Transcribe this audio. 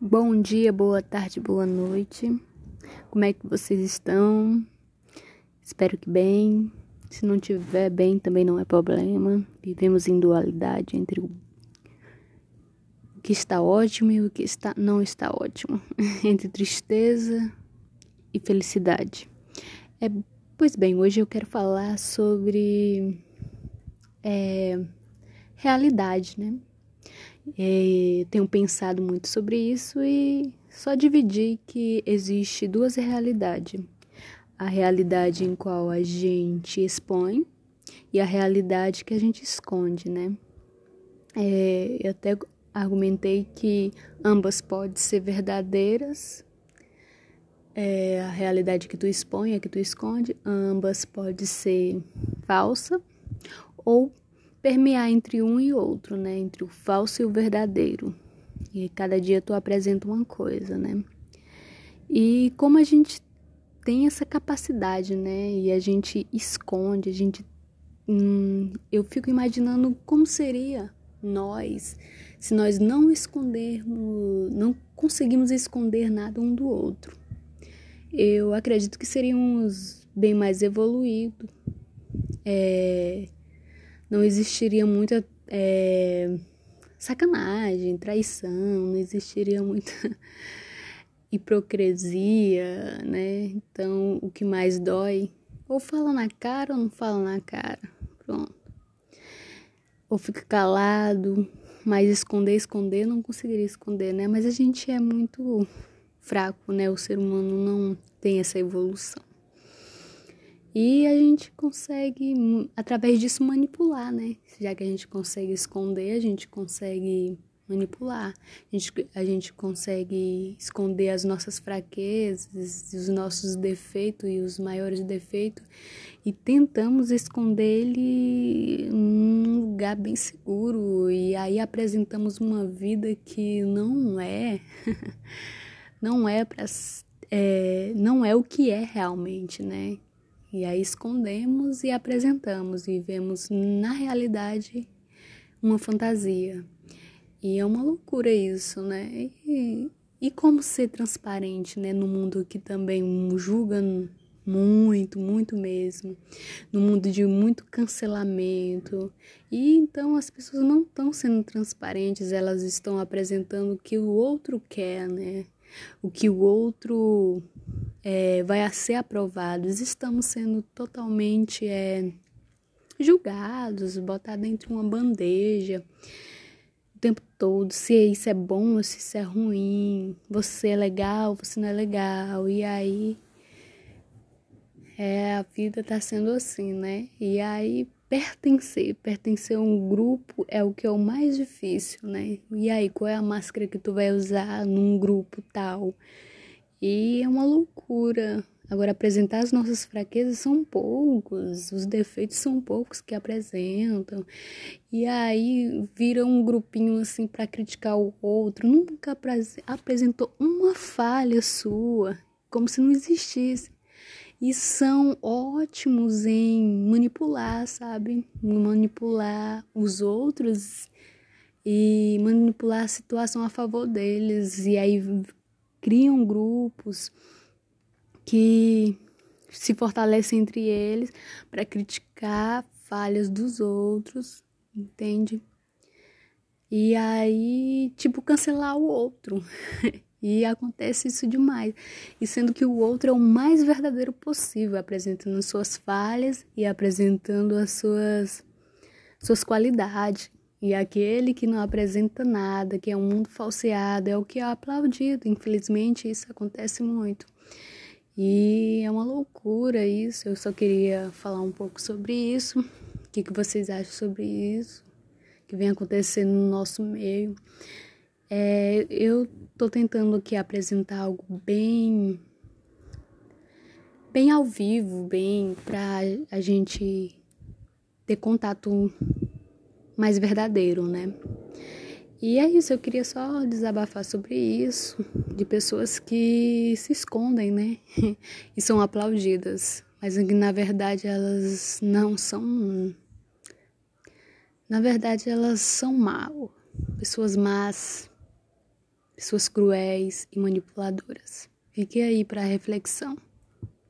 Bom dia, boa tarde, boa noite. Como é que vocês estão? Espero que bem. Se não tiver bem, também não é problema. Vivemos em dualidade entre o que está ótimo e o que está não está ótimo, entre tristeza e felicidade. É, pois bem, hoje eu quero falar sobre é, realidade, né? É, tenho pensado muito sobre isso e só dividir que existe duas realidades. A realidade em qual a gente expõe e a realidade que a gente esconde, né? É, eu até argumentei que ambas podem ser verdadeiras. É, a realidade que tu expõe, a que tu esconde, ambas pode ser falsa ou permear entre um e outro, né? Entre o falso e o verdadeiro. E cada dia tu apresenta uma coisa, né? E como a gente tem essa capacidade, né? E a gente esconde, a gente. Hum, eu fico imaginando como seria nós se nós não escondermos, não conseguimos esconder nada um do outro. Eu acredito que seríamos bem mais evoluídos. É, não existiria muita é, sacanagem, traição, não existiria muita hipocrisia, né? Então, o que mais dói, ou fala na cara ou não fala na cara, pronto. Ou fica calado, mas esconder, esconder, não conseguiria esconder, né? Mas a gente é muito fraco, né? O ser humano não tem essa evolução. E a gente consegue, através disso, manipular, né? Já que a gente consegue esconder, a gente consegue manipular. A gente, a gente consegue esconder as nossas fraquezas, os nossos defeitos e os maiores defeitos e tentamos esconder ele num lugar bem seguro e aí apresentamos uma vida que não é não é para é, não é o que é realmente, né? E aí escondemos e apresentamos e vemos na realidade uma fantasia. E é uma loucura isso, né? E, e como ser transparente, né? No mundo que também julga muito, muito mesmo. No mundo de muito cancelamento. E então as pessoas não estão sendo transparentes, elas estão apresentando o que o outro quer, né? O que o outro é, vai ser aprovado. Estamos sendo totalmente é, julgados, botados dentro de uma bandeja o tempo todo, se isso é bom ou se isso é ruim, você é legal, você não é legal, e aí é, a vida tá sendo assim, né? E aí pertencer, pertencer a um grupo é o que é o mais difícil, né? E aí, qual é a máscara que tu vai usar num grupo tal? E é uma loucura. Agora, apresentar as nossas fraquezas são poucos, os defeitos são poucos que apresentam. E aí vira um grupinho assim para criticar o outro. Nunca apresentou uma falha sua, como se não existisse. E são ótimos em manipular, sabe? Manipular os outros e manipular a situação a favor deles. E aí criam grupos que se fortalecem entre eles para criticar falhas dos outros, entende? E aí, tipo, cancelar o outro. e acontece isso demais. E sendo que o outro é o mais verdadeiro possível, apresentando suas falhas e apresentando as suas, suas qualidades. E aquele que não apresenta nada, que é um mundo falseado, é o que é aplaudido. Infelizmente, isso acontece muito. E é uma loucura isso. Eu só queria falar um pouco sobre isso. O que, que vocês acham sobre isso? Que vem acontecendo no nosso meio. É, eu tô tentando aqui apresentar algo bem bem ao vivo, bem para a gente ter contato mais verdadeiro, né? E é isso, eu queria só desabafar sobre isso, de pessoas que se escondem, né? e são aplaudidas, mas na verdade elas não são. Na verdade elas são mal, pessoas más. pessoas cruéis e manipuladoras. Fique aí para reflexão.